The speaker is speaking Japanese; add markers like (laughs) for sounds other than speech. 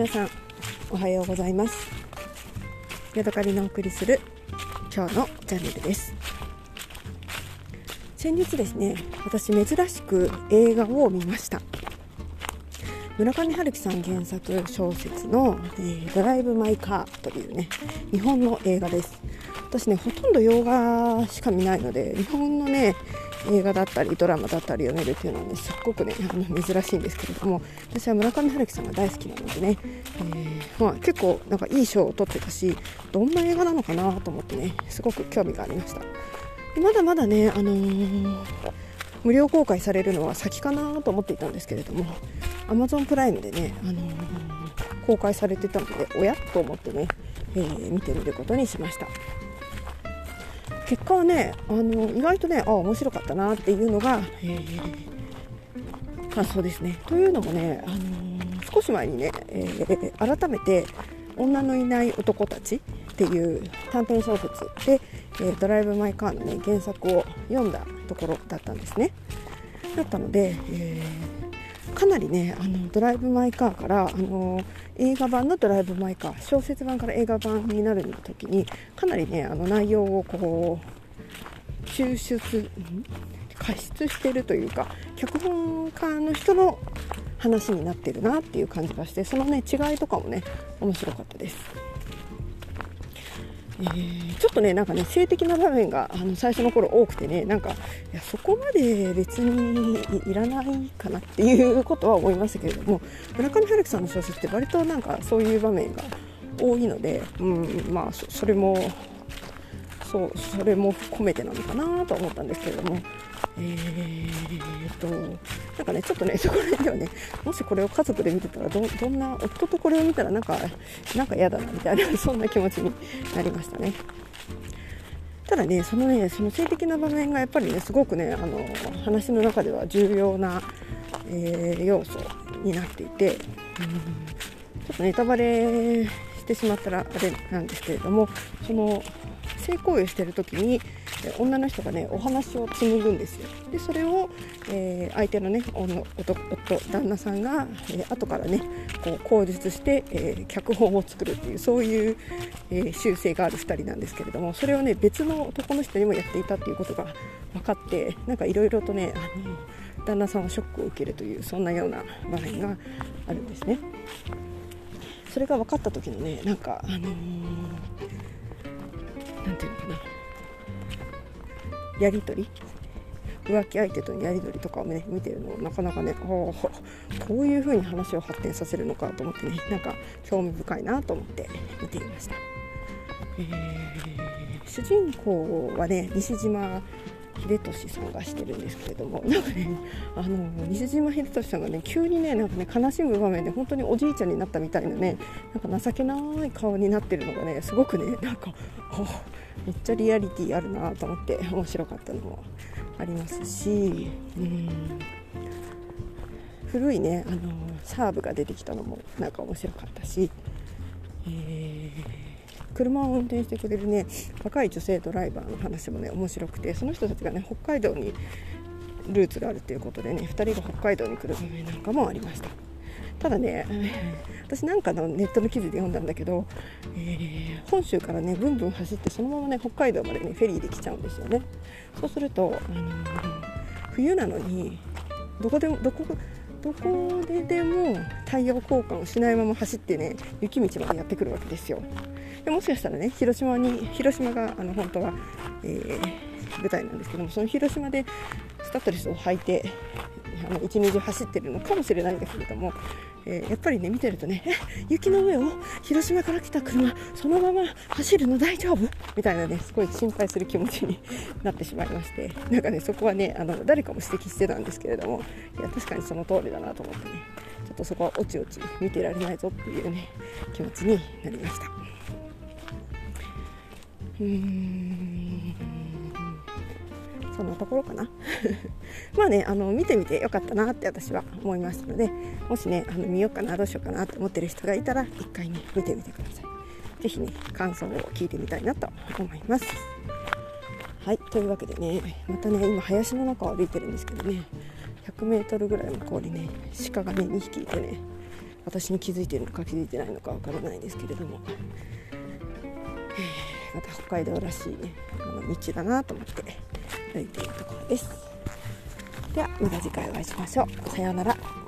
皆さんおはようございます。ヤドカリのお送りする今日のチャンネルです。先日ですね私珍しく映画を見ました。村上春樹さん原作小説の、えー、ドライブ・マイ・カーというね日本の映画です。私ねほとんど洋画しか見ないので日本のね映画だったりドラマだったり読めるっていうのはねすっごくねあの珍しいんですけれども私は村上春樹さんが大好きなのでね、えー、まあ、結構なんかいい賞を取ってたしどんな映画なのかなと思ってねすごく興味がありました。でまだまだね、あのー、無料公開されるのは先かなと思っていたんですけれども Amazon プライムでね、あのー、公開されてたのでおやと思ってね、えー、見てみることにしました。結果はねあの意外とねあ面白かったなっていうのが、えー、感想ですね。というのもね、あのー、少し前にね、えー、改めて「女のいない男たち」っていう短編小説で、えドライブ・マイ・カーの、ね、原作を読んだところだったんですね。だったので、えかなりねあのドライブ・マイ・カーからあの映画版のドライブ・マイ・カー小説版から映画版になる時にかなりねあの内容をこう抽出加筆してるというか脚本家の人の話になってるなっていう感じがしてそのね違いとかもね面白かったです。えー、ちょっとねなんかね性的な場面があの最初の頃多くてねなんかいやそこまで別にいらないかなっていうことは思いましたけれども村上春樹さんの小説って割となんかそういう場面が多いので、うん、まあそれもそうそれも込めてなのかなと思ったんですけれどもえーと、なんかね、ちょっとね、そこら辺ではね、もしこれを家族で見てたらど、どんな、夫とこれを見たらなんか、なんか嫌だな、みたいな、そんな気持ちになりましたね。ただね、そのね、その性的な場面がやっぱりね、すごくね、あの、話の中では重要な、えー、要素になっていて、うん、ちょっとネタバレしてしまったらあれなんですけれども、その、性行為をしてる時に女の人がねお話を紡ぐんですよでそれを、えー、相手のね夫旦那さんが、えー、後からねこう口述して、えー、脚本を作るっていうそういう、えー、習性がある2人なんですけれどもそれをね別の男の人にもやっていたっていうことが分かってなんかいろいろとねあの旦那さんはショックを受けるというそんなような場面があるんですね。それが分かった時のねなんかあのー何て言うのかな。やり取り？浮気相手とのやり取りとかをね見てるのなかなかねこういう風に話を発展させるのかと思ってねなんか興味深いなと思って見ていました、えー、主人公はね西島秀俊さんがしてるんですけれども (laughs) なんかねあの西島秀俊さんがね急にねなんかね悲しむ場面で本当におじいちゃんになったみたいなねなんか情けない顔になってるのがねすごくねなんかめっちゃリアリティあるなと思って面白かったのもありますしうん。古いねあのサーブが出てきたのもなんか面白かったし、えー車を運転してくれるね若い女性ドライバーの話もね面白くてその人たちがね北海道にルーツがあるということでね2人が北海道に来る場面なんかもありました。ただね (laughs) 私なんかのネットの記事で読んだんだけど、えー、本州からねブンブン走ってそのままね北海道までねフェリーで来ちゃうんですよね。そうすると、あのー、冬なのにどこでもどこどこででもタイヤ交換をしないまま走ってね雪道までやってくるわけですよ。でもしかしたらね広島に広島があの本当は、えー、舞台なんですけどもその広島でスタッドレスを履いてあの一日中走ってるのかもしれないんですけれども、えー、やっぱりね見てるとね雪の上を広島から来た車そのまま走るの大丈夫？みたいなねすごい心配する気持ちに (laughs) なってしまいましてなんかねそこはねあの誰かも指摘してたんですけれどもいや確かにその通りだなと思ってねちょっとそこはおちおち見てられないぞっていうね気持ちになりました。うんそんなところかな。(laughs) まあねあの見てみてよかったなって私は思いましたのでもしねあの見ようかなどうしようかなと思ってる人がいたら一回ね見てみてください。是非ね感想を聞いてみたいなと思います。はいというわけでねまたね今林の中を歩いてるんですけどね 100m ぐらい向こうにね鹿がね2匹いてね私に気づいてるのか気づいてないのかわからないですけれども、また北海道らしいねあの道だなと思って歩いているところです。ではまた次回お会いしましょう。さようなら。